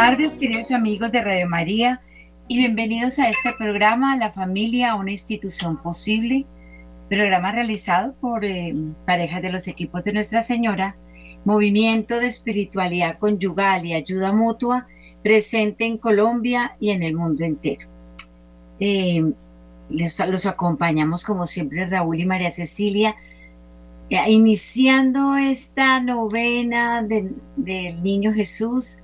tardes, queridos amigos de Radio María, y bienvenidos a este programa La familia, una institución posible, programa realizado por eh, parejas de los equipos de Nuestra Señora movimiento de espiritualidad conyugal y ayuda mutua presente en Colombia y en el mundo entero. Eh, los acompañamos como siempre Raúl y María Cecilia, eh, iniciando esta novena del Niño Jesús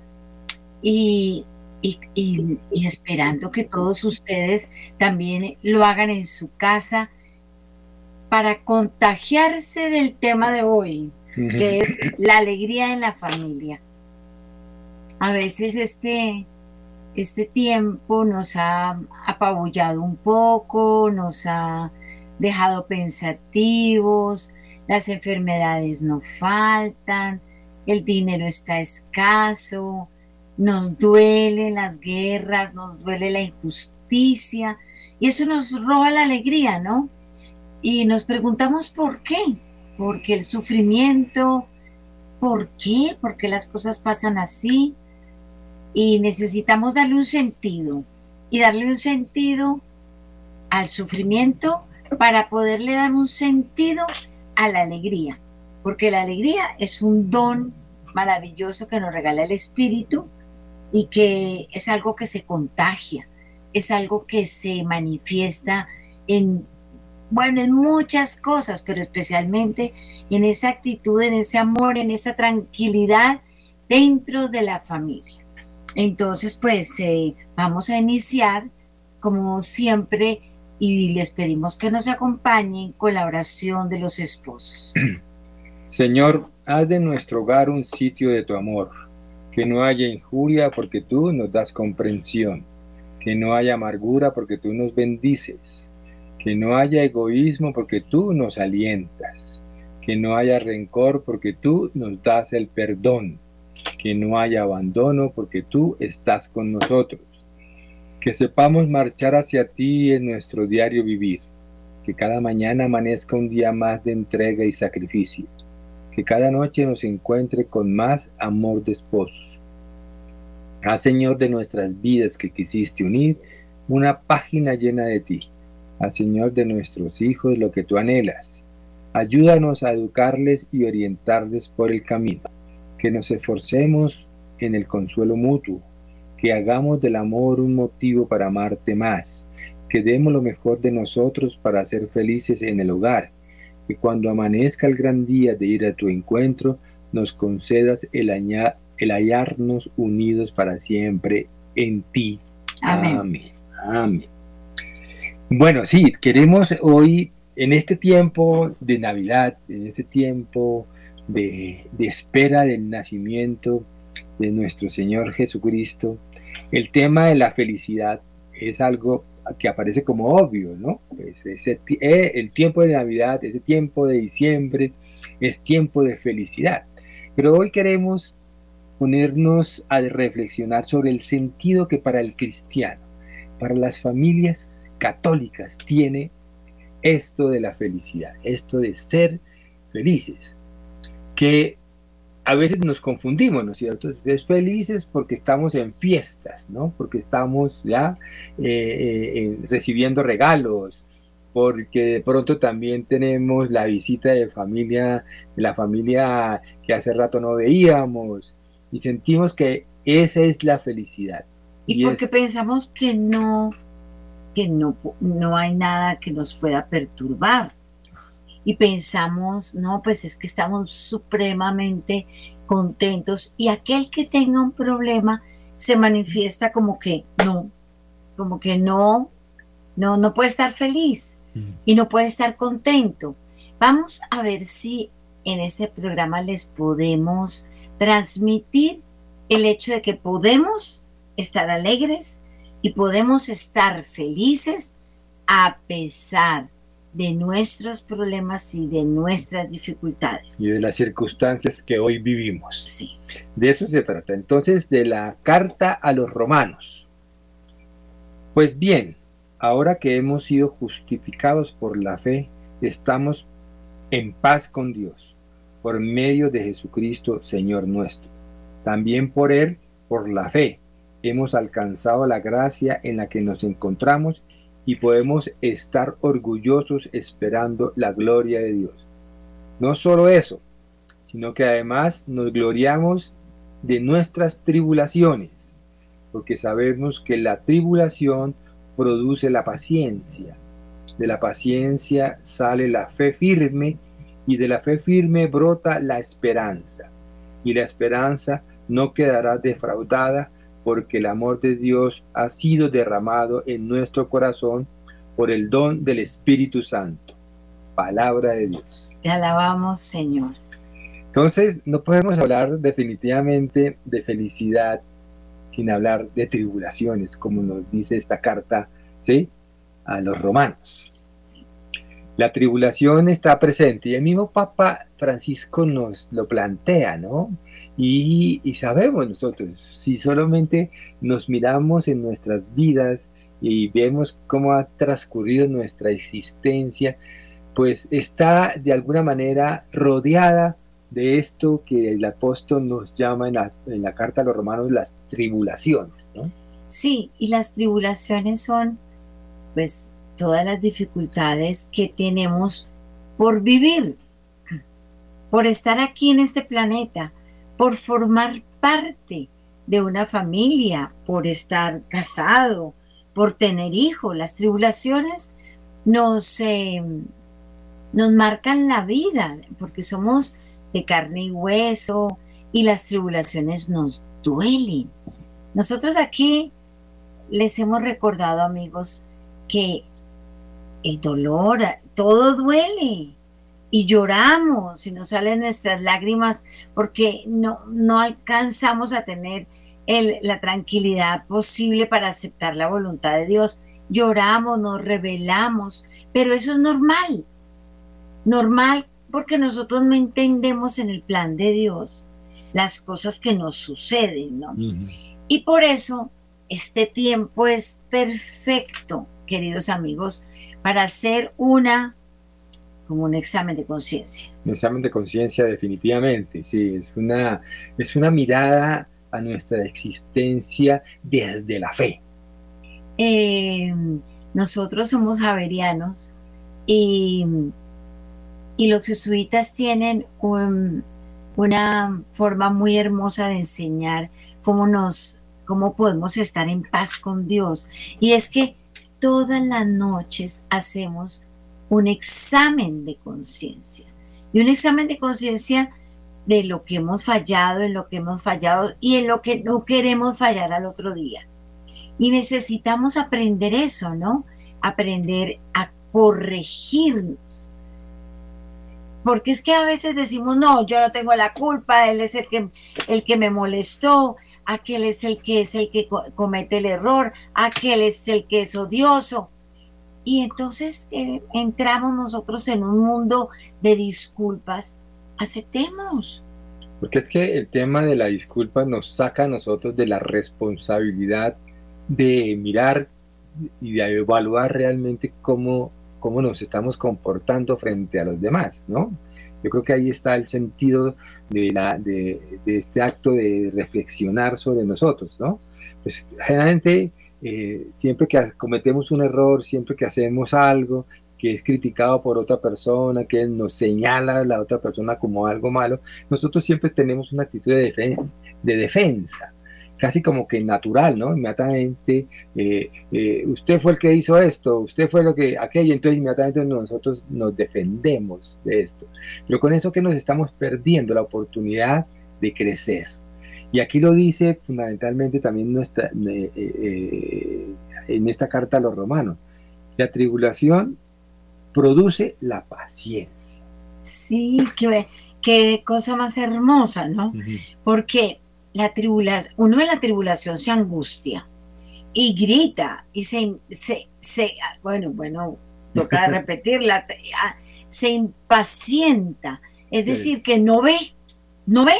y, y esperando que todos ustedes también lo hagan en su casa para contagiarse del tema de hoy, que es la alegría en la familia. A veces este, este tiempo nos ha apabullado un poco, nos ha dejado pensativos, las enfermedades no faltan, el dinero está escaso, nos duelen las guerras, nos duele la injusticia y eso nos roba la alegría, ¿no? Y nos preguntamos por qué porque el sufrimiento, ¿por qué? Porque las cosas pasan así y necesitamos darle un sentido y darle un sentido al sufrimiento para poderle dar un sentido a la alegría, porque la alegría es un don maravilloso que nos regala el Espíritu y que es algo que se contagia, es algo que se manifiesta en bueno, en muchas cosas, pero especialmente en esa actitud, en ese amor, en esa tranquilidad dentro de la familia. Entonces, pues eh, vamos a iniciar, como siempre, y les pedimos que nos acompañen con la oración de los esposos. Señor, haz de nuestro hogar un sitio de tu amor, que no haya injuria porque tú nos das comprensión, que no haya amargura porque tú nos bendices que no haya egoísmo porque tú nos alientas, que no haya rencor porque tú nos das el perdón, que no haya abandono porque tú estás con nosotros, que sepamos marchar hacia ti en nuestro diario vivir, que cada mañana amanezca un día más de entrega y sacrificio, que cada noche nos encuentre con más amor de esposos. Haz Señor de nuestras vidas que quisiste unir una página llena de ti al Señor de nuestros hijos lo que tú anhelas. Ayúdanos a educarles y orientarles por el camino. Que nos esforcemos en el consuelo mutuo. Que hagamos del amor un motivo para amarte más. Que demos lo mejor de nosotros para ser felices en el hogar. Que cuando amanezca el gran día de ir a tu encuentro, nos concedas el, el hallarnos unidos para siempre en ti. Amén. Amén. Bueno, sí, queremos hoy, en este tiempo de Navidad, en este tiempo de, espera del nacimiento de nuestro Señor Jesucristo, el tema de la felicidad es algo que aparece como obvio, ¿no? Pues eh, el tiempo de Navidad, ese tiempo de diciembre, es tiempo de felicidad. Pero hoy queremos ponernos a reflexionar sobre el sentido que para el cristiano, para las familias católicas tiene esto de la felicidad, esto de ser felices, que a veces nos confundimos, ¿no es cierto? Es felices porque estamos en fiestas, ¿no? Porque estamos ya eh, eh, eh, recibiendo regalos, porque de pronto también tenemos la visita de familia, de la familia que hace rato no veíamos, y sentimos que esa es la felicidad. Y, porque pensamos que no que no, no hay nada que nos pueda perturbar. Y pensamos, no, pues es que estamos supremamente contentos y aquel que tenga un problema se manifiesta como que no, como que no, no, no puede estar feliz y no puede estar contento. Vamos a ver si en este programa les podemos transmitir el hecho de que podemos estar alegres, y podemos estar felices a pesar de nuestros problemas y de nuestras dificultades. Y de las circunstancias que hoy vivimos. Sí. De eso se trata. Entonces, de la carta a los romanos. Pues bien, ahora que hemos sido justificados por la fe, estamos en paz con Dios, por medio de Jesucristo, Señor nuestro. También por Él, por la fe, hemos alcanzado la gracia en la que nos encontramos y podemos estar orgullosos esperando la gloria de Dios. No solo eso, sino que además nos gloriamos de nuestras tribulaciones, porque sabemos que la tribulación produce la paciencia. De la paciencia sale la fe firme y de la fe firme brota la esperanza. Y la esperanza no quedará defraudada porque el amor de Dios ha sido derramado en nuestro corazón por el don del Espíritu Santo. Palabra de Dios. Te alabamos, Señor. Entonces, no podemos hablar definitivamente de felicidad sin hablar de tribulaciones, como nos dice esta carta, ¿sí? A los romanos. La tribulación está presente y el mismo Papa Francisco nos lo plantea, ¿no? Y, sabemos nosotros, si solamente nos miramos en nuestras vidas y vemos cómo ha transcurrido nuestra existencia, pues está de alguna manera rodeada de esto que el apóstol nos llama en la, en la carta a los romanos las tribulaciones. Sí, y las tribulaciones son pues todas las dificultades que tenemos por vivir, por estar aquí en este planeta, por formar parte de una familia, por estar casado, por tener hijos. Las tribulaciones nos, eh, nos marcan la vida porque somos de carne y hueso y las tribulaciones nos duelen. Nosotros aquí les hemos recordado, amigos, que el dolor, todo duele y lloramos y nos salen nuestras lágrimas porque no, no alcanzamos a tener el, la tranquilidad posible para aceptar la voluntad de Dios. Lloramos, nos rebelamos, pero eso es normal. Normal porque nosotros no entendemos en el plan de Dios las cosas que nos suceden, ¿no? Y por eso este tiempo es perfecto, queridos amigos, para hacer una como un examen de conciencia. Un examen de conciencia definitivamente, sí, es una, es una mirada a nuestra existencia desde la fe. Eh, nosotros somos javerianos y, y los jesuitas tienen una forma muy hermosa de enseñar cómo nos cómo podemos estar en paz con Dios. Y es que todas las noches hacemos un examen de conciencia. Y un examen de conciencia de lo que hemos fallado, en lo que hemos fallado y en lo que no queremos fallar al otro día. Y necesitamos aprender eso, ¿no? Aprender a corregirnos. Porque es que a veces decimos, no, yo no tengo la culpa, él es el que, el que me molestó, aquel es el que es el que comete el error, aquel es el que es odioso. Y entonces eh, entramos nosotros en un mundo de disculpas. Aceptemos. Porque es que el tema de la disculpa nos saca a nosotros de la responsabilidad de mirar y de evaluar realmente cómo, cómo nos estamos comportando frente a los demás, ¿no? Yo creo que ahí está el sentido de, la, de, este acto de reflexionar sobre nosotros, ¿no? Pues generalmente eh, siempre que cometemos un error, siempre que hacemos algo que es criticado por otra persona, que nos señala a la otra persona como algo malo, nosotros siempre tenemos una actitud de, de defensa casi como que natural, ¿no? Inmediatamente, eh, eh, usted fue el que hizo esto, usted fue lo que, aquello, entonces inmediatamente nosotros nos defendemos de esto. Pero con eso que nos estamos perdiendo la oportunidad de crecer. Y aquí lo dice fundamentalmente también nuestra, eh, en esta carta a los romanos. La tribulación produce la paciencia. Sí, qué, qué cosa más hermosa, ¿no? Porque la tribulación, uno en la tribulación se angustia y grita y se, se, bueno, bueno, toca repetirla, ah, se impacienta, es decir, que no ve, no ve,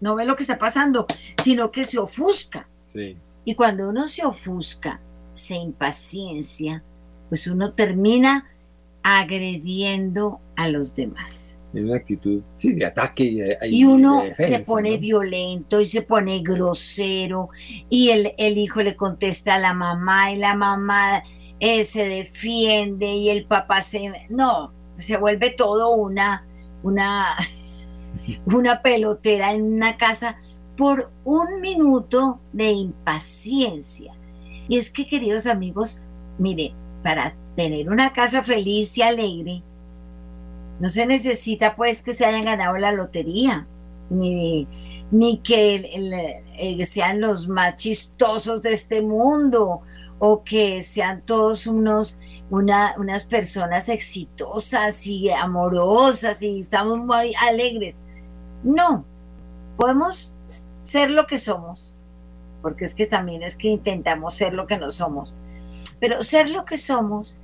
no ve lo que está pasando, sino que se ofusca. Y cuando uno se ofusca, se impaciencia, pues uno termina agrediendo a los demás. En una actitud de ataque. Y, uno se pone violento y se pone grosero y el, hijo le contesta a la mamá y la mamá eh, se defiende y el papá se... No, se vuelve todo una, una, una pelotera en una casa por un minuto de impaciencia. Y es que, queridos amigos, mire, para tener una casa feliz y alegre, no se necesita pues que se hayan ganado la lotería, ni, ni que eh, sean los más chistosos de este mundo o que sean todos unos, una, unas personas exitosas y amorosas y estamos muy alegres. No, podemos ser lo que somos, porque es que también es que intentamos ser lo que no somos, pero ser lo que somos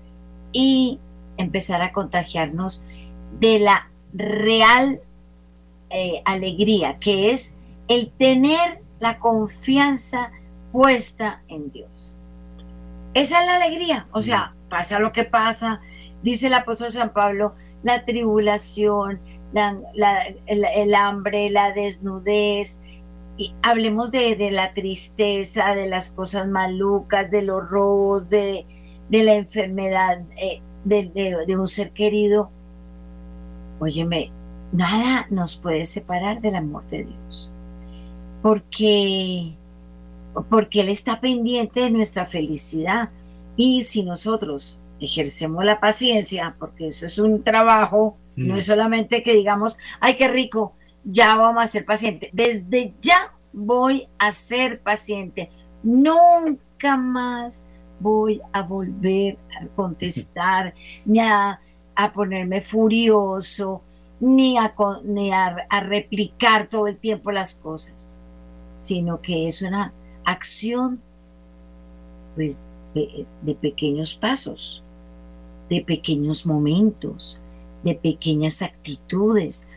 y empezar a contagiarnos de la real eh, alegría, que es el tener la confianza puesta en Dios. Esa es la alegría, o sea, pasa lo que pasa, dice el apóstol San Pablo, la tribulación, el, hambre, la desnudez, y hablemos de, la tristeza, de las cosas malucas, de los robos, de, la enfermedad eh, de, un ser querido, óyeme, nada nos puede separar del amor de Dios. Porque, porque Él está pendiente de nuestra felicidad. Y si nosotros ejercemos la paciencia, porque eso es un trabajo, no mm. es solamente que digamos, ay, qué rico, ya vamos a ser paciente. Desde ya voy a ser paciente. Nunca más voy a volver a contestar, ni a, ponerme furioso, ni, a, a, replicar todo el tiempo las cosas, sino que es una acción pues, de, de pequeños pasos, de pequeños momentos, de pequeñas actitudes.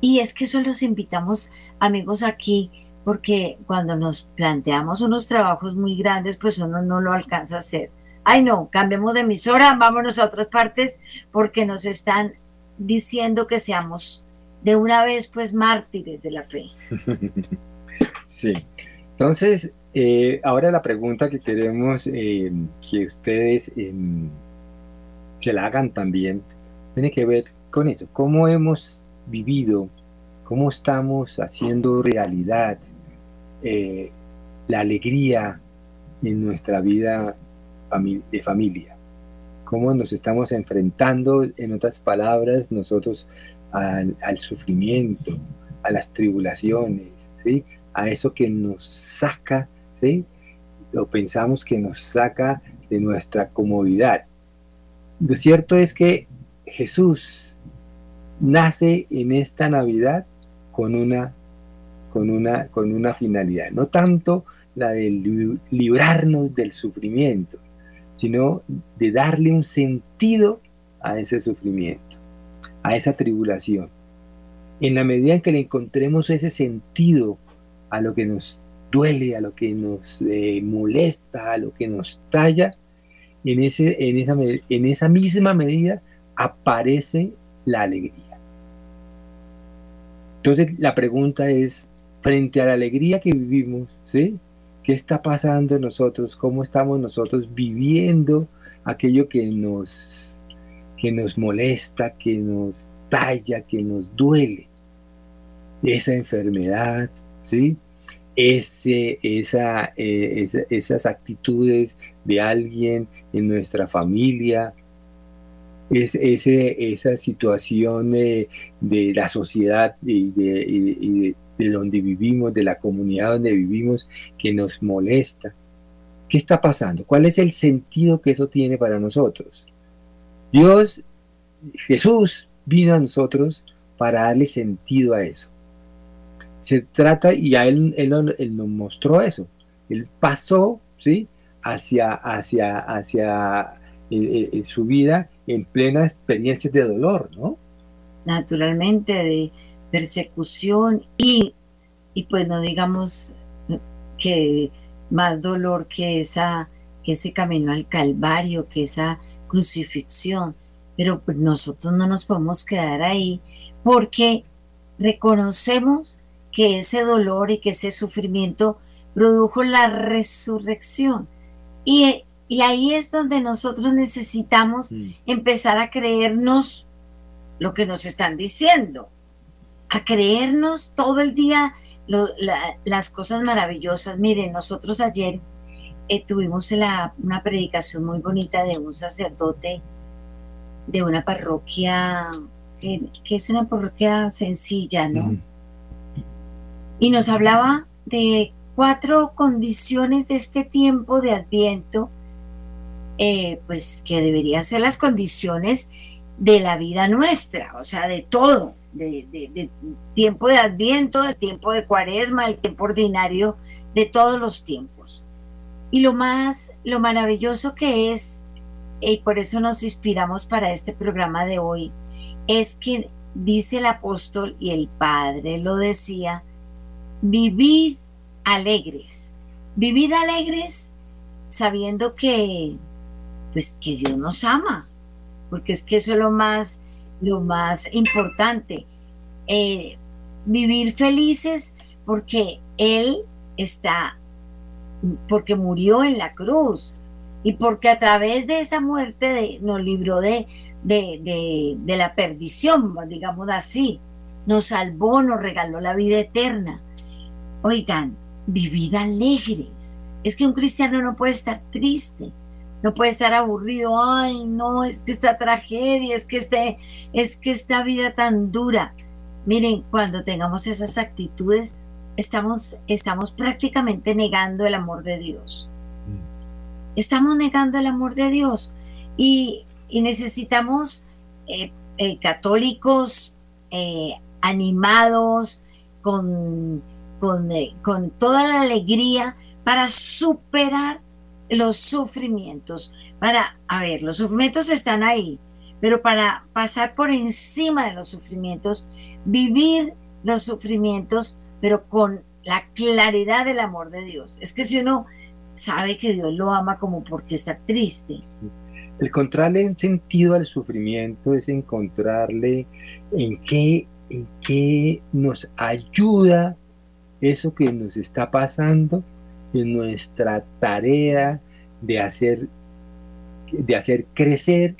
Y es que eso los invitamos, amigos, aquí porque cuando nos planteamos unos trabajos muy grandes, pues uno no lo alcanza a hacer. Ay, no, cambiemos de emisora, vámonos a otras partes, porque nos están diciendo que seamos de una vez, pues, mártires de la fe. Sí. Entonces, eh, ahora la pregunta que queremos eh, que ustedes em, se la hagan también tiene que ver con eso. ¿Cómo hemos vivido? ¿Cómo estamos haciendo realidad eh, la alegría en nuestra vida de familia. Cómo nos estamos enfrentando, en otras palabras, nosotros al, sufrimiento, a las tribulaciones, ¿sí? a eso que nos saca, ¿sí? o pensamos que nos saca de nuestra comodidad. Lo cierto es que Jesús nace en esta Navidad con una con una, con una finalidad, no tanto la de librarnos del sufrimiento, sino de darle un sentido a ese sufrimiento, a esa tribulación. En la medida en que le encontremos ese sentido a lo que nos duele, a lo que nos eh, molesta, a lo que nos talla, en, ese, en, esa, en esa misma medida aparece la alegría. Entonces la pregunta es, frente a la alegría que vivimos, ¿sí? ¿Qué está pasando en nosotros? ¿Cómo estamos nosotros viviendo aquello que nos, que nos molesta, que nos talla, que nos duele? Esa enfermedad, ¿sí? Ese, esa, eh, esas actitudes de alguien en nuestra familia, es, ese, esa situación de, la sociedad y de, de donde vivimos, de la comunidad donde vivimos, que nos molesta. ¿Qué está pasando? ¿Cuál es el sentido que eso tiene para nosotros? Dios, Jesús vino a nosotros para darle sentido a eso. Se trata, y a él, él, nos mostró eso. Él pasó, ¿sí? Hacia, hacia, hacia eh, eh, su vida en plena experiencia de dolor, ¿no? Naturalmente, de persecución y, y pues no digamos que más dolor que, esa, que ese camino al Calvario, que esa crucifixión. Pero pues nosotros no nos podemos quedar ahí porque reconocemos que ese dolor y que ese sufrimiento produjo la resurrección. Y, y ahí es donde nosotros necesitamos mm. empezar a creernos lo que nos están diciendo, a creernos todo el día las cosas maravillosas. Miren, nosotros ayer eh, tuvimos una predicación muy bonita de un sacerdote de una parroquia, que es una parroquia sencilla, ¿no? Y nos hablaba de cuatro condiciones de este tiempo de Adviento, eh, pues que deberían ser las condiciones de la vida nuestra, o sea, de todo, de, tiempo de Adviento, del tiempo de Cuaresma, el tiempo ordinario, de todos los tiempos. Y lo más, lo maravilloso que es, y por eso nos inspiramos para este programa de hoy, es que dice el apóstol y el Padre lo decía, vivid alegres, vivid alegres sabiendo que, pues, que Dios nos ama, porque es que eso es lo más, lo más importante. Eh, vivir felices porque Él está, porque murió en la cruz y porque a través de esa muerte nos libró de, de, de, la perdición, digamos así, nos salvó, nos regaló la vida eterna. Oigan, vivid alegres. Es que un cristiano no puede estar triste no puede estar aburrido, ay, no, es que esta tragedia, es que, este, es que esta vida tan dura. Miren, cuando tengamos esas actitudes, estamos, estamos prácticamente negando el amor de Dios. Mm. Estamos negando el amor de Dios y, necesitamos eh, eh, católicos eh, animados, con, con, con toda la alegría para superar los sufrimientos. Para, a ver, los sufrimientos están ahí, pero para pasar por encima de los sufrimientos, vivir los sufrimientos, pero con la claridad del amor de Dios. Es que si uno sabe que Dios lo ama como porque está triste. El encontrarle un sentido al sufrimiento es encontrarle en qué, en qué nos ayuda eso que nos está pasando en nuestra tarea de hacer, de hacer crecer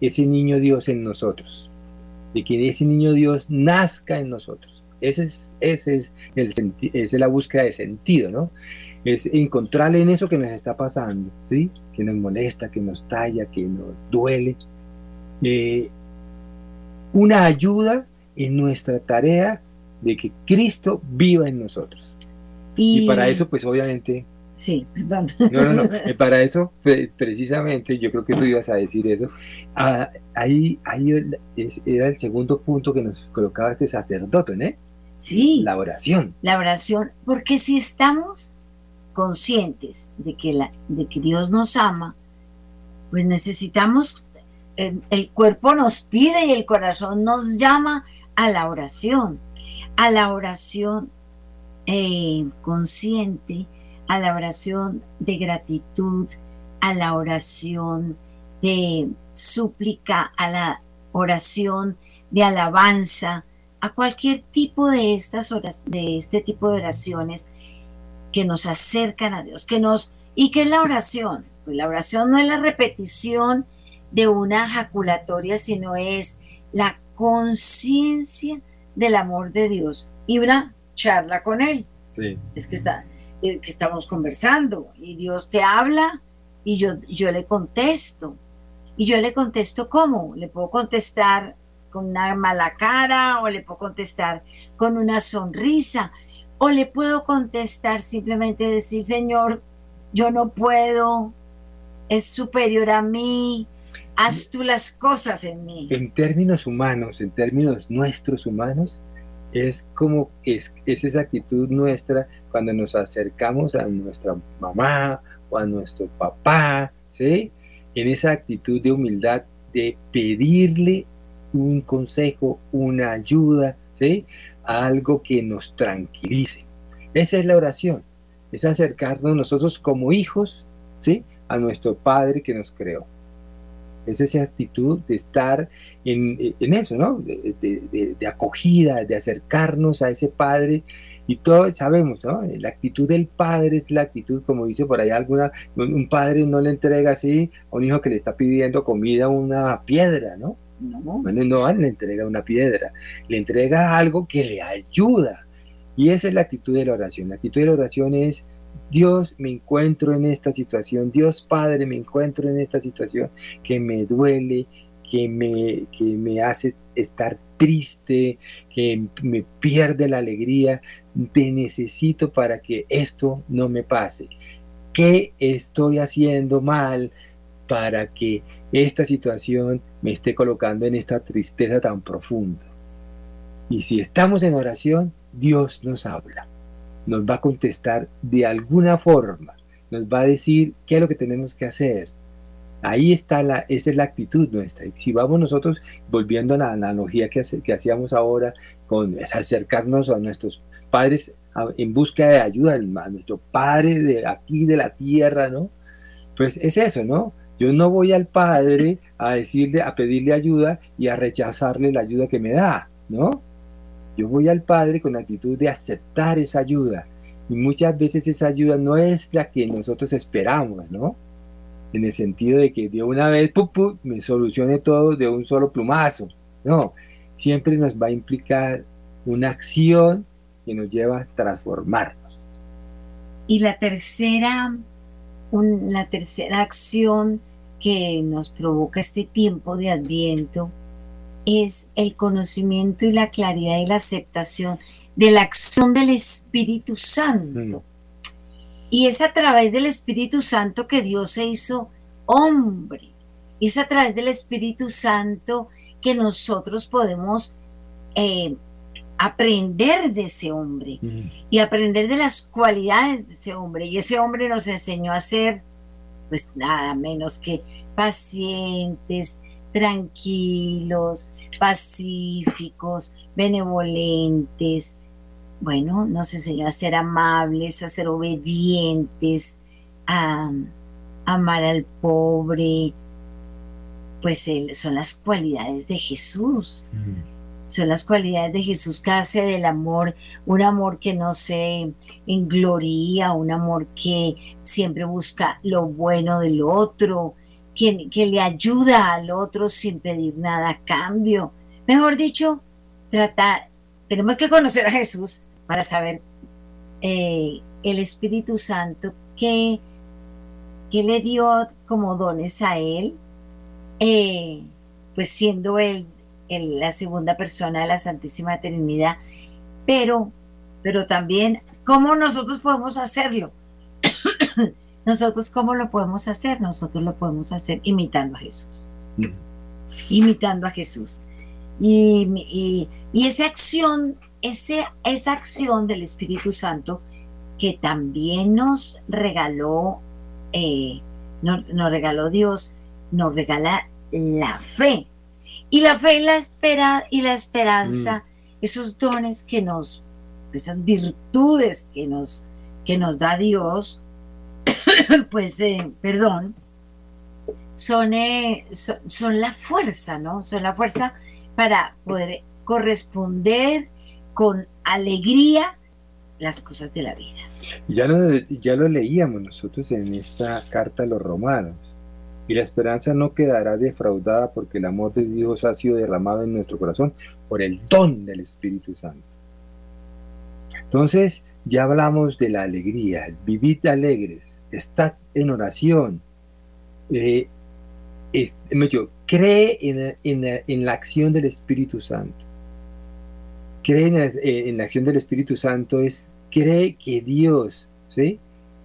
ese niño Dios en nosotros, de que ese niño Dios nazca en nosotros. Ese es, ese es, el, esa es la búsqueda de sentido, ¿no? Es encontrarle en eso que nos está pasando, ¿sí? Que nos molesta, que nos talla, que nos duele. Eh, una ayuda en nuestra tarea de que Cristo viva en nosotros. Y, para eso, pues obviamente... Sí, perdón. No, no, no. Eh, para eso, precisamente, yo creo que tú ibas a decir eso. Ah, ahí, ahí era el segundo punto que nos colocaba este sacerdote, ¿no? Sí. La oración. La oración, porque si estamos conscientes de que, la, de que Dios nos ama, pues necesitamos, el, el cuerpo nos pide y el corazón nos llama a la oración, a la oración eh, consciente a la oración de gratitud, a la oración de súplica, a la oración de alabanza, a cualquier tipo de estas horas, de este tipo de oraciones que nos acercan a Dios, que nos y qué es la oración. Pues la oración no es la repetición de una jaculatoria, sino es la conciencia del amor de Dios y una charla con Él. Es que, está, eh, que estamos conversando y Dios te habla y yo, yo le contesto. Y yo le contesto cómo. Le puedo contestar con una mala cara o le puedo contestar con una sonrisa o le puedo contestar simplemente decir, Señor, yo no puedo, es superior a mí, haz tú las cosas en mí. En términos humanos, en términos nuestros humanos, es como es, esa actitud nuestra cuando nos acercamos a nuestra mamá o a nuestro papá, ¿sí? En esa actitud de humildad de pedirle un consejo, una ayuda, ¿sí? algo que nos tranquilice. Esa es la oración, es acercarnos nosotros como hijos, ¿sí? A nuestro Padre que nos creó. Es esa actitud de estar en, eso, ¿no? De, de, acogida, de acercarnos a ese Padre. Y todos sabemos, ¿no? La actitud del padre es la actitud, como dice por ahí alguna, un padre no le entrega así a un hijo que le está pidiendo comida una piedra, ¿no? No, no le entrega una piedra, le entrega algo que le ayuda. Y esa es la actitud de la oración. La actitud de la oración es, Dios, me encuentro en esta situación, Dios Padre, me encuentro en esta situación que me duele, que me, que me hace estar triste, que me pierde la alegría, te necesito para que esto no me pase. ¿Qué estoy haciendo mal para que esta situación me esté colocando en esta tristeza tan profunda. Y si estamos en oración, Dios nos habla, nos va a contestar de alguna forma, nos va a decir qué es lo que tenemos que hacer. Ahí está la, esa es la actitud nuestra. Y si vamos nosotros, volviendo a la analogía que, hacíamos ahora, con acercarnos a nuestros padres en busca de ayuda, a nuestro Padre de aquí, de la tierra, ¿no? Pues es eso, ¿no? Yo no voy al Padre a decirle, a pedirle ayuda y a rechazarle la ayuda que me da, ¿no? Yo voy al Padre con la actitud de aceptar esa ayuda. Y muchas veces esa ayuda no es la que nosotros esperamos, ¿no? En el sentido de que de una vez me solucione todo de un solo plumazo. No, siempre nos va a implicar una acción que nos lleva a transformarnos. Y la tercera, la tercera acción que nos provoca este tiempo de adviento es el conocimiento y la claridad y la aceptación de la acción del Espíritu Santo. Mm. Y es a través del Espíritu Santo que Dios se hizo hombre. Es a través del Espíritu Santo que nosotros podemos eh, aprender de ese hombre mm. y aprender de las cualidades de ese hombre. Y ese hombre nos enseñó a ser pues nada menos que pacientes, tranquilos, pacíficos, benevolentes. Bueno, nos enseñó a ser amables, a ser obedientes, a, amar al pobre. Pues son las cualidades de Jesús son las cualidades de Jesús que hace del amor un amor que no se engloría, un amor que siempre busca lo bueno del otro, que, que le ayuda al otro sin pedir nada a cambio. Mejor dicho, trata, tenemos que conocer a Jesús para saber eh, el Espíritu Santo que, que, le dio como dones a él, eh, pues siendo él la segunda persona de la Santísima Trinidad, pero, pero también cómo nosotros podemos hacerlo. Nosotros cómo lo podemos hacer, nosotros lo podemos hacer imitando a Jesús, imitando a Jesús. Y, esa acción, ese, esa acción del Espíritu Santo que también nos regaló, eh, nos regaló Dios, nos regala la fe, y la fe y la, espera, y la esperanza, mm. esos dones que nos, esas virtudes que nos, que nos da Dios, pues, eh, perdón, son, eh, son, la fuerza, ¿no? Son la fuerza para poder corresponder con alegría las cosas de la vida. Ya ya lo leíamos nosotros en esta carta a los romanos y la esperanza no quedará defraudada porque el amor de Dios ha sido derramado en nuestro corazón por el don del Espíritu Santo. Entonces, ya hablamos de la alegría, vivid alegres, estad en oración, eh, cree en, la acción del Espíritu Santo. Cree en la, acción del Espíritu Santo es, cree que Dios ¿sí?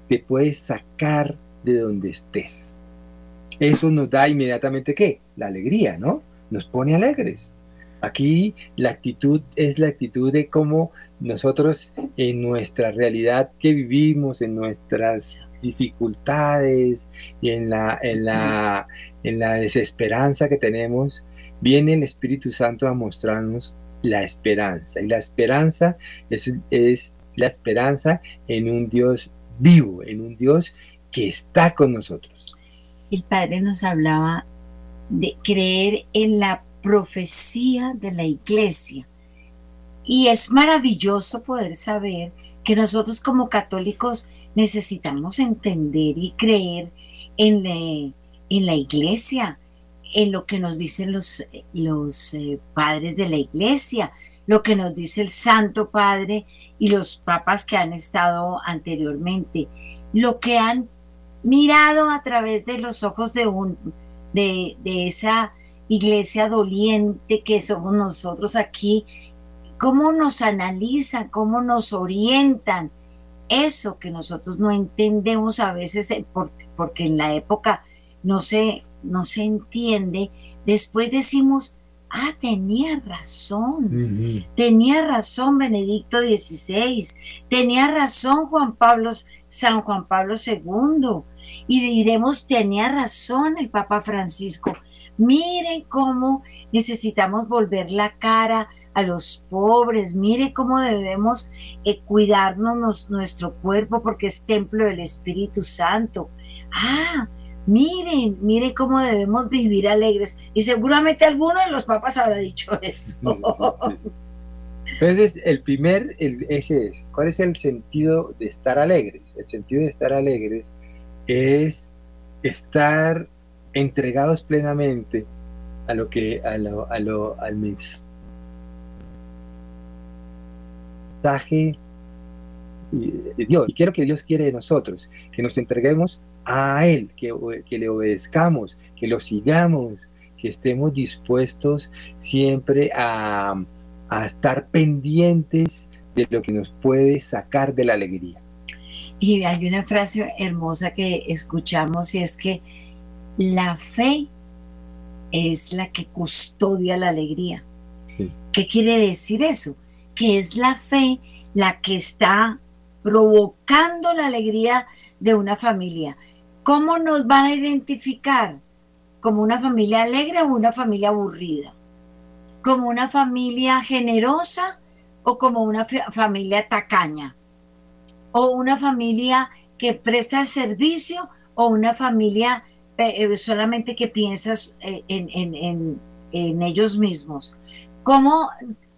te puede sacar de donde estés eso nos da inmediatamente qué? La alegría, ¿no? Nos pone alegres. Aquí la actitud es la actitud de cómo nosotros en nuestra realidad que vivimos, en nuestras dificultades y en la, en la, en la desesperanza que tenemos, viene el Espíritu Santo a mostrarnos la esperanza. Y la esperanza es, es la esperanza en un Dios vivo, en un Dios que está con nosotros. El Padre nos hablaba de creer en la profecía de la iglesia. Y es maravilloso poder saber que nosotros como católicos necesitamos entender y creer en, en la iglesia, en lo que nos dicen los, los eh, padres de la iglesia, lo que nos dice el Santo Padre y los papas que han estado anteriormente, lo que han mirado a través de los ojos de, un, de, de esa iglesia doliente que somos nosotros aquí, cómo nos analizan, cómo nos orientan, eso que nosotros no entendemos a veces porque, porque en la época no se, no se entiende, después decimos, ah, tenía razón, tenía razón Benedicto XVI, tenía razón Juan Pablo, San Juan Pablo II, y diremos, tenía razón el Papa Francisco. Miren cómo necesitamos volver la cara a los pobres, mire cómo debemos eh, cuidarnos nuestro cuerpo porque es templo del Espíritu Santo. Ah, miren, miren cómo debemos vivir alegres. Y seguramente alguno de los papas habrá dicho eso. Entonces, el primer, ese es, ¿cuál es el sentido de estar alegres? El sentido de estar alegres es estar entregados plenamente a lo que, a lo, a lo, al mensaje de Dios. Y quiero que Dios quiere de nosotros, que nos entreguemos a Él, que, que le obedezcamos, que lo sigamos, que estemos dispuestos siempre a, a estar pendientes de lo que nos puede sacar de la alegría. Y hay una frase hermosa que escuchamos y es que la fe es la que custodia la alegría. ¿Qué quiere decir eso? Que es la fe la que está provocando la alegría de una familia. ¿Cómo nos van a identificar? ¿Como una familia alegre o una familia aburrida? ¿Como una familia generosa o como una familia tacaña? ¿O una familia que presta el servicio o una familia eh, solamente que piensas eh, en, ellos mismos? ¿Cómo,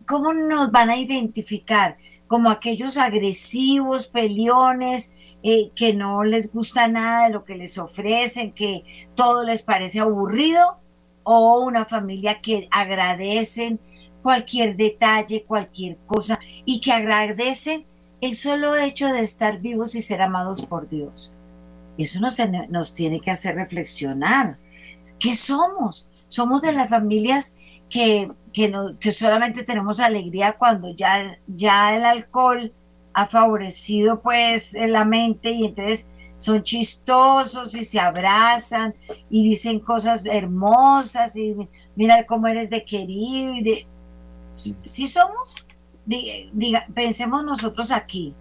¿Cómo nos van a identificar? Como aquellos agresivos, peleones, eh, que no les gusta nada de lo que les ofrecen, que todo les parece aburrido, o una familia que agradecen cualquier detalle, cualquier cosa, y que agradecen el solo hecho de estar vivos y ser amados por Dios. Eso nos, nos tiene que hacer reflexionar. ¿Qué somos? Somos de las familias que, que, que solamente tenemos alegría cuando ya, ya el alcohol ha favorecido pues la mente y entonces son chistosos y se abrazan y dicen cosas hermosas y mira cómo eres de querido y de... ¿Sí somos? Diga, pensemos nosotros aquí.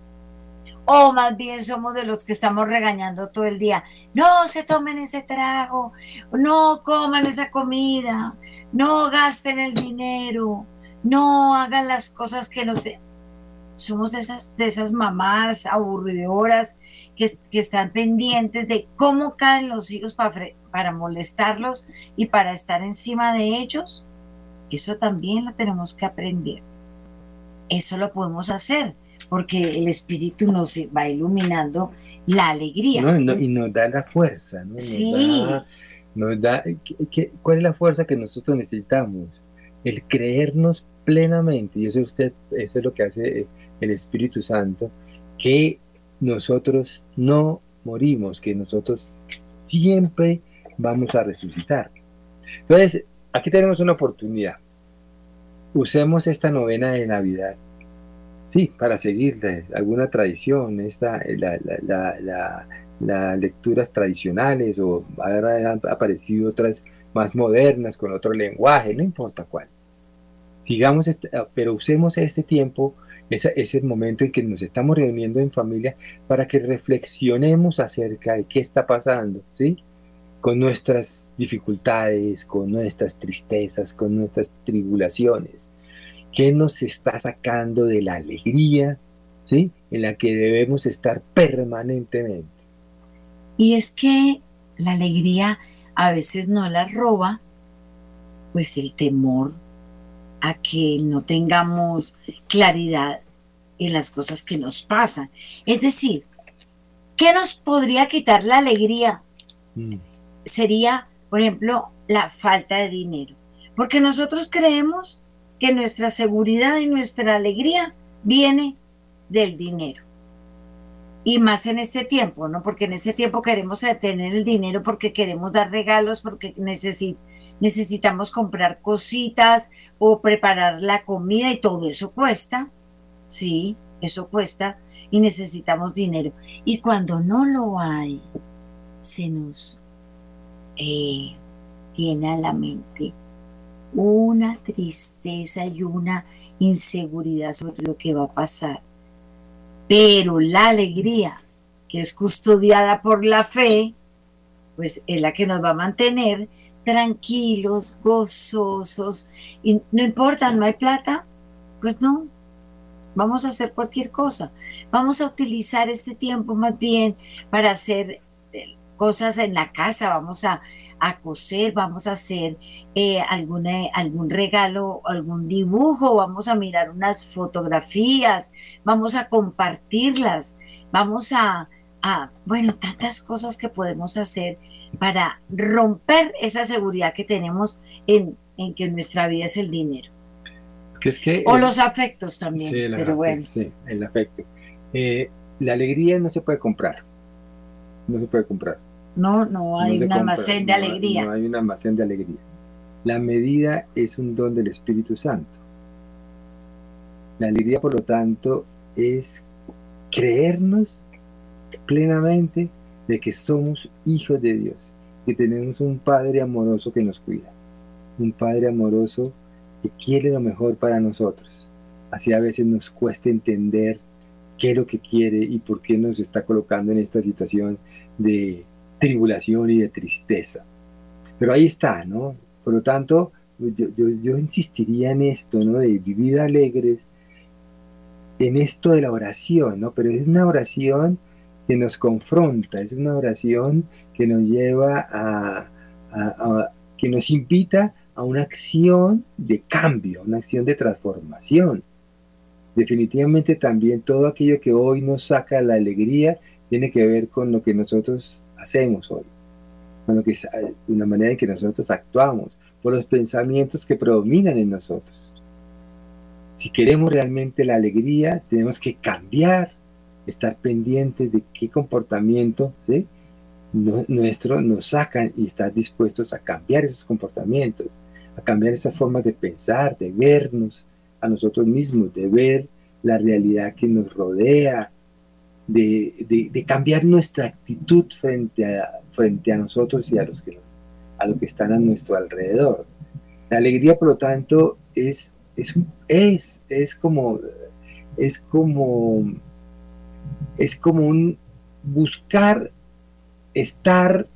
O más bien somos de los que estamos regañando todo el día. No se tomen ese trago, no coman esa comida, no gasten el dinero, no hagan las cosas que no se somos de esas, de esas mamás aburridoras que, que están pendientes de cómo caen los hijos para, para molestarlos y para estar encima de ellos. Eso también lo tenemos que aprender. Eso lo podemos hacer porque el Espíritu nos va iluminando la alegría. y nos da la fuerza. ¿no? sí. nos da, ¿Cuál es la fuerza que nosotros necesitamos? El creernos plenamente, y eso, usted, eso es lo que hace el Espíritu Santo, que nosotros no morimos, que nosotros siempre vamos a resucitar. Entonces, aquí tenemos una oportunidad. Usemos esta novena de Navidad, sí, para seguir alguna tradición, esta, las lecturas tradicionales o ahora han aparecido otras más modernas con otro lenguaje, no importa cuál. Sigamos, este, ah, pero usemos este tiempo, ese, ese momento en que nos estamos reuniendo en familia para que reflexionemos acerca de qué está pasando, ¿sí? Con nuestras dificultades, con nuestras tristezas, con nuestras tribulaciones. ¿Qué nos está sacando de la alegría, ¿sí? En la que debemos estar permanentemente. Y es que la alegría a veces no la roba, pues el temor a que no tengamos claridad en las cosas que nos pasan. Es decir, ¿qué nos podría quitar la alegría? Mm. Sería, por ejemplo, la falta de dinero. Porque nosotros creemos que nuestra seguridad y nuestra alegría viene del dinero. Y más en este tiempo, ¿no? Porque en este tiempo queremos tener el dinero porque queremos dar regalos, porque necesitamos comprar cositas o preparar la comida y todo eso cuesta. Sí, eso cuesta y necesitamos dinero. Y cuando no lo hay, se nos eh, viene a la mente una tristeza y una inseguridad sobre lo que va a pasar. Pero la alegría, que es custodiada por la fe, pues es la que nos va a mantener tranquilos, gozosos. Y no importa, no hay plata, pues no, vamos a hacer cualquier cosa. Vamos a utilizar este tiempo más bien para hacer eh, cosas en la casa, vamos a, a coser, vamos a hacer eh, alguna, algún regalo, algún dibujo, vamos a mirar unas fotografías, vamos a compartirlas, vamos a, bueno, tantas cosas que podemos hacer para romper esa seguridad que tenemos en, que nuestra vida es el dinero. o los afectos también, sí, pero bueno. Sí, el afecto. Eh, la alegría no se puede comprar. No se puede comprar. No, no hay un almacén de alegría. no hay un almacén de alegría. La medida es un don del Espíritu Santo. La alegría, por lo tanto, es creernos plenamente de que somos hijos de Dios, que tenemos un Padre amoroso que nos cuida, un Padre amoroso que quiere lo mejor para nosotros. Así a veces nos cuesta entender qué es lo que quiere y por qué nos está colocando en esta situación de tribulación y de tristeza. Pero ahí está, ¿no? Por lo tanto, yo, insistiría en esto, ¿no? De vivir alegres, en esto de la oración, ¿no? Pero es una oración que nos confronta, es una oración que nos lleva a, que nos invita a una acción de cambio, una acción de transformación. Definitivamente también todo aquello que hoy nos saca la alegría tiene que ver con lo que nosotros hacemos hoy con que es una manera en que nosotros actuamos, por los pensamientos que predominan en nosotros. Si queremos realmente la alegría, tenemos que cambiar, estar pendientes de qué comportamiento nuestro nos sacan y estar dispuestos a cambiar esos comportamientos, a cambiar esa forma de pensar, de vernos a nosotros mismos, de ver la realidad que nos rodea, de, cambiar nuestra actitud frente a, frente a nosotros y a los que a lo que están a nuestro alrededor. La alegría, por lo tanto, es, es, es, es como es como es como un buscar estar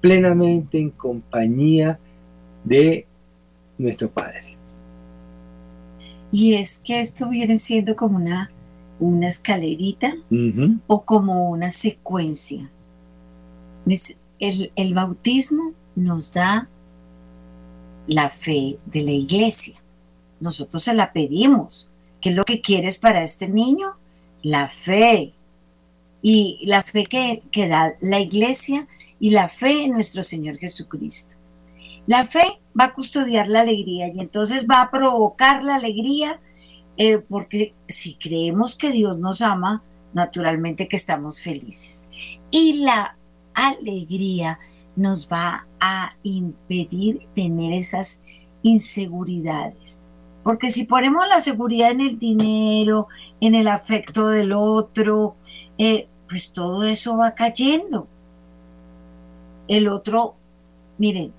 plenamente en compañía de nuestro Padre. Y es que esto viene siendo como una una escalerita o como una secuencia. El, el bautismo nos da la fe de la iglesia. Nosotros se la pedimos. ¿Qué es lo que quieres para este niño? La fe. Y la fe que, que da la iglesia y la fe en nuestro Señor Jesucristo. La fe va a custodiar la alegría y entonces va a provocar la alegría eh, porque si creemos que Dios nos ama, naturalmente que estamos felices. Y la alegría nos va a impedir tener esas inseguridades. Porque si ponemos la seguridad en el dinero, en el afecto del otro, eh, pues todo eso va cayendo. El otro, miren,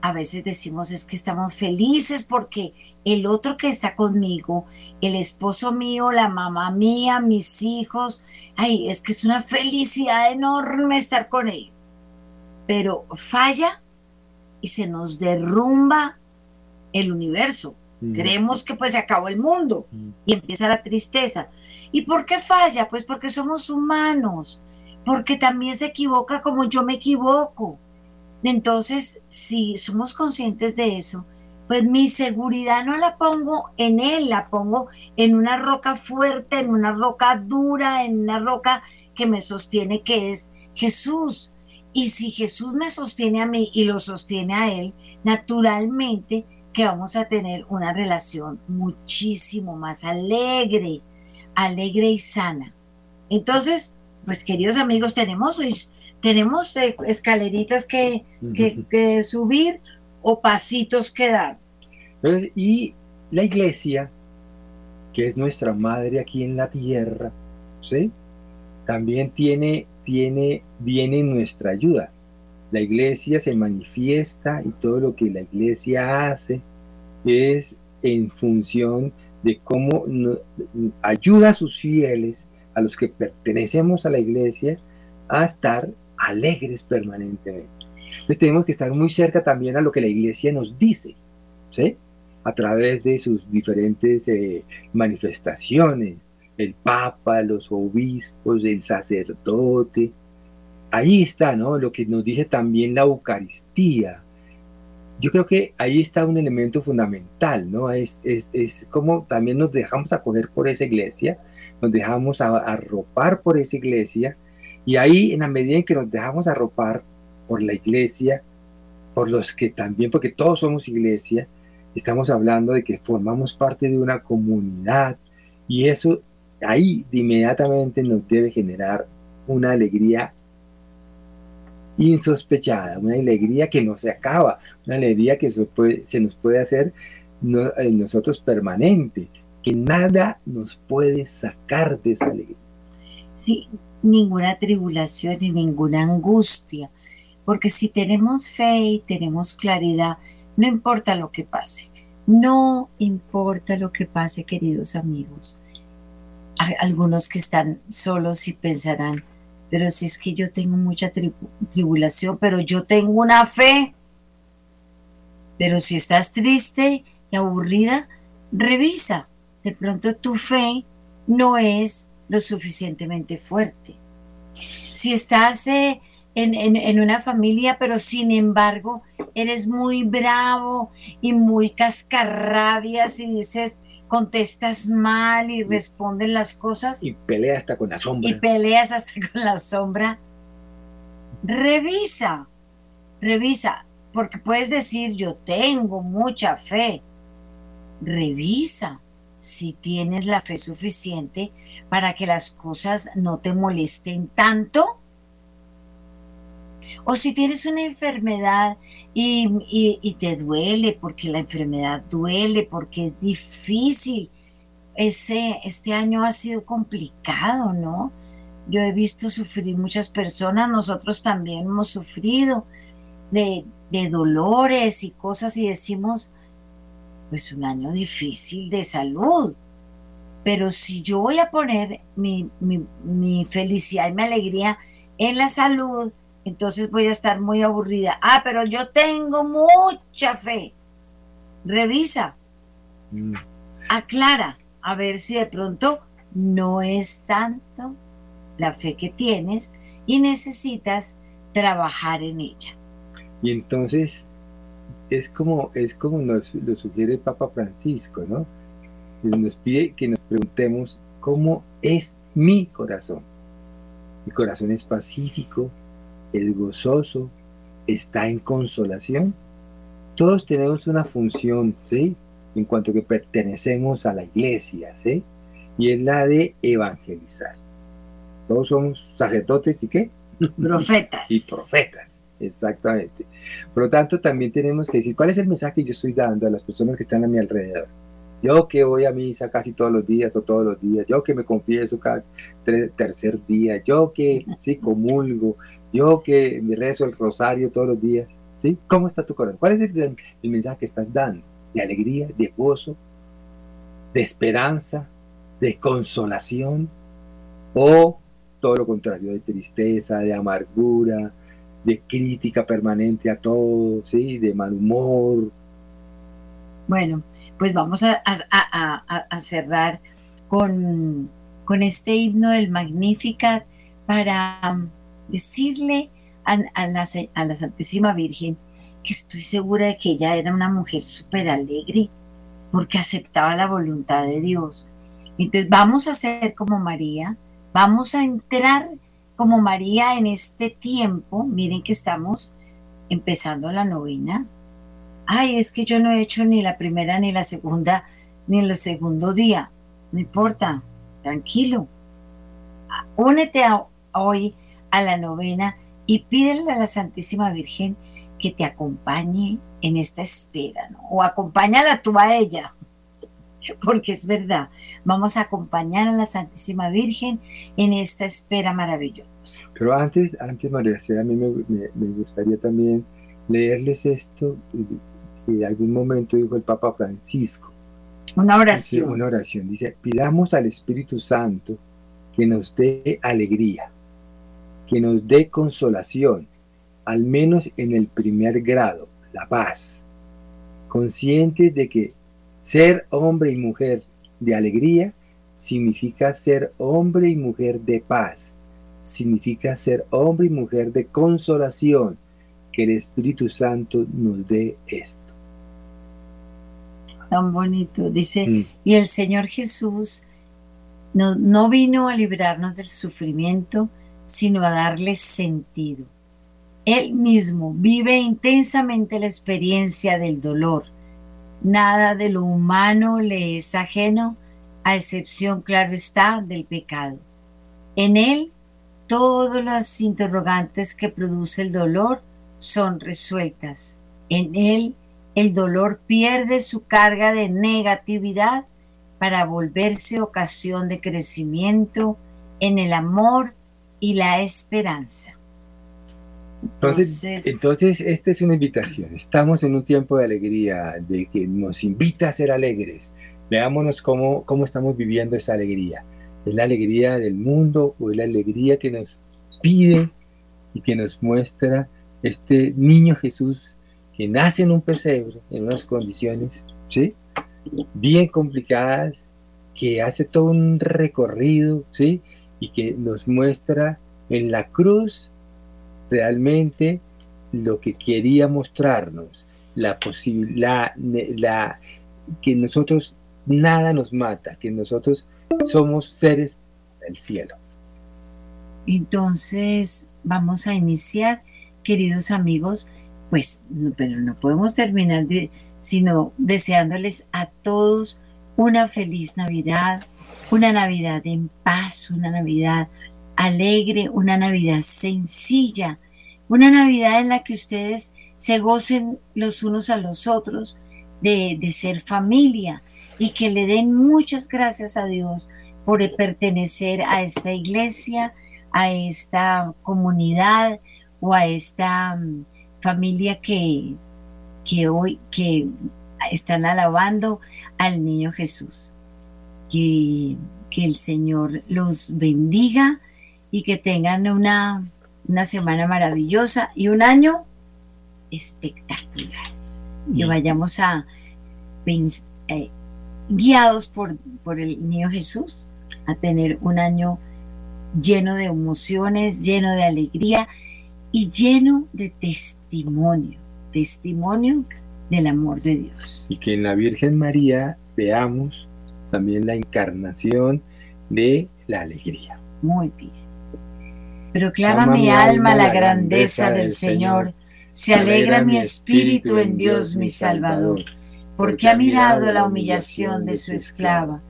a veces decimos es que estamos felices porque el otro que está conmigo, el esposo mío, la mamá mía, mis hijos, ay, es que es una felicidad enorme estar con él. Pero falla y se nos derrumba el universo. Creemos que pues se acabó el mundo y empieza la tristeza. ¿Y por qué falla? Pues porque somos humanos, porque también se equivoca como yo me equivoco. Entonces, si somos conscientes de eso, pues mi seguridad no la pongo en él, la pongo en una roca fuerte, en una roca dura, en una roca que me sostiene, que es Jesús. Y si Jesús me sostiene a mí y lo sostiene a él, naturalmente que vamos a tener una relación muchísimo más alegre, alegre y sana. Entonces, pues queridos amigos, tenemos, tenemos eh, escaleritas que, que subir o pasitos que dar. Y la iglesia, que es nuestra madre aquí en la tierra, ¿sí? También tiene, tiene, viene nuestra ayuda. La iglesia se manifiesta y todo lo que la iglesia hace es en función de cómo ayuda a sus fieles, a los que pertenecemos a la iglesia, a estar alegres permanentemente. Entonces tenemos que estar muy cerca también a lo que la iglesia nos dice, ¿sí? A través de sus diferentes eh, manifestaciones, el papa, los obispos, el sacerdote. Ahí está, ¿no? Lo que nos dice también la Eucaristía. Yo creo que ahí está un elemento fundamental, ¿no? Es, es, como también nos dejamos acoger por esa iglesia, nos dejamos arropar por esa iglesia, y ahí en la medida en que nos dejamos arropar, por la iglesia, por los que también, porque todos somos iglesia, estamos hablando de que formamos parte de una comunidad y eso ahí inmediatamente nos debe generar una alegría insospechada, una alegría que no se acaba, una alegría que se, nos puede hacer en nosotros permanente, que nada nos puede sacar de esa alegría. Sí, ninguna tribulación y ninguna angustia, porque si tenemos fe y tenemos claridad, no importa lo que pase, no importa lo que pase, queridos amigos. Algunos que están solos y pensarán, pero si es que yo tengo mucha tribulación, pero yo tengo una fe. Pero si estás triste y aburrida, revisa. De pronto tu fe no es lo suficientemente fuerte. Si estás eh, en, una familia, pero sin embargo eres muy bravo y muy cascarrabias y dices, contestas mal y responden las cosas. Y peleas hasta con la sombra. Y peleas hasta con la sombra. Revisa, revisa, porque puedes decir, yo tengo mucha fe. Revisa si tienes la fe suficiente para que las cosas no te molesten tanto o si tienes una enfermedad y, te duele, porque la enfermedad duele, porque es difícil. Ese, este año ha sido complicado, ¿no? Yo he visto sufrir muchas personas, nosotros también hemos sufrido de, dolores y cosas y decimos, pues un año difícil de salud. Pero si yo voy a poner mi, mi felicidad y mi alegría en la salud, entonces voy a estar muy aburrida. Ah, pero yo tengo mucha fe. Revisa, mm. aclara, a ver si de pronto no es tanto la fe que tienes y necesitas trabajar en ella. Y entonces es como, es como nos lo sugiere el Papa Francisco, ¿no? Nos pide que nos preguntemos cómo es mi corazón. Mi corazón es pacífico, es gozoso, está en consolación. Todos tenemos una función, ¿sí? En cuanto que pertenecemos a la iglesia, ¿sí? Y es la de evangelizar. Todos somos sacerdotes y qué? Profetas. y profetas, exactamente. Por lo tanto, también tenemos que decir cuál es el mensaje que yo estoy dando a las personas que están a mi alrededor. Yo que voy a misa casi todos los días o todos los días, yo que me confieso cada tercer día, yo que sí comulgo, yo que me rezo el rosario todos los días, ¿sí? ¿Cómo está tu corazón? ¿Cuál es el, mensaje que estás dando? de alegría, de gozo, de esperanza, de consolación, o todo lo contrario, de tristeza, de amargura, de crítica permanente a todo, ¿sí? de mal humor. Bueno, pues vamos a, cerrar con, con, este himno del Magnificat para decirle a, la, a la Santísima Virgen que estoy segura de que ella era una mujer súper alegre porque aceptaba la voluntad de Dios. Entonces vamos a ser como María, vamos a entrar como María en este tiempo. Miren que estamos empezando la novena. Ay, es que yo no he hecho ni la primera, ni la segunda, ni el segundo día. No importa, tranquilo. Únete hoy a la novena y pídele a la Santísima Virgen que te acompañe en esta espera, ¿no? O acompáñala tú a ella, porque es verdad, vamos a acompañar a la Santísima Virgen en esta espera maravillosa. Pero antes, antes María a mí me, gustaría también leerles esto que en algún momento dijo el Papa Francisco. Una oración. una oración. Dice, pidamos al Espíritu Santo que nos dé alegría, que nos dé consolación, al menos en el primer grado, la paz, conscientes de que ser hombre y mujer de alegría significa ser hombre y mujer de paz, significa ser hombre y mujer de consolación, que el Espíritu Santo nos dé esto. Tan bonito, dice, mm. y el Señor Jesús no, no vino a librarnos del sufrimiento, sino a darle sentido. Él mismo vive intensamente la experiencia del dolor. Nada de lo humano le es ajeno, a excepción, claro está, del pecado. En Él, todas las interrogantes que produce el dolor son resueltas. En Él, el dolor pierde su carga de negatividad para volverse ocasión de crecimiento en el amor y la esperanza. Entonces, entonces, esta es una invitación. Estamos en un tiempo de alegría, de que nos invita a ser alegres. Veámonos cómo, cómo estamos viviendo esa alegría. ¿Es la alegría del mundo o es la alegría que nos pide y que nos muestra este niño Jesús que nace en un pesebre, en unas condiciones, ¿sí? Bien complicadas, que hace todo un recorrido, ¿sí? Y que nos muestra en la cruz realmente lo que quería mostrarnos, la posibilidad, la, que nosotros nada nos mata, que nosotros somos seres del cielo. Entonces, vamos a iniciar, queridos amigos, pues, pero no podemos terminar de, sino deseándoles a todos una feliz Navidad, una Navidad en paz, una Navidad alegre, una Navidad sencilla, una Navidad en la que ustedes se gocen los unos a los otros de, ser familia y que le den muchas gracias a Dios por pertenecer a esta iglesia, a esta comunidad o a esta mm, familia que, que hoy que están alabando al niño Jesús. Que, que el Señor los bendiga y que tengan una una semana maravillosa y un año espectacular. Que vayamos a eh, guiados por, por el niño Jesús a tener un año lleno de emociones, lleno de alegría y lleno de testimonio, testimonio del amor de Dios. Y que en la Virgen María veamos también la encarnación de la alegría. Muy bien. Proclama mi alma la grandeza del Señor, se alegra mi espíritu en Dios mi Salvador, porque ha mirado la humillación de su esclava.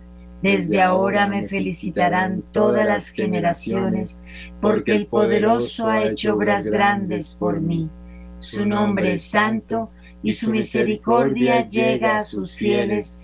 Desde ahora me felicitarán todas las generaciones, porque el poderoso ha hecho obras grandes por mí. Su nombre es santo y su misericordia llega a sus fieles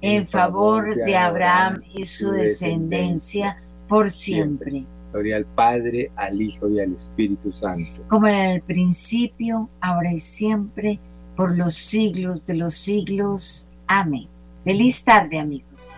en favor de Abraham y su descendencia por siempre. Gloria al Padre, al Hijo y al Espíritu Santo. Como en el principio, ahora y siempre, por los siglos de los siglos. Amén. Feliz tarde, amigos.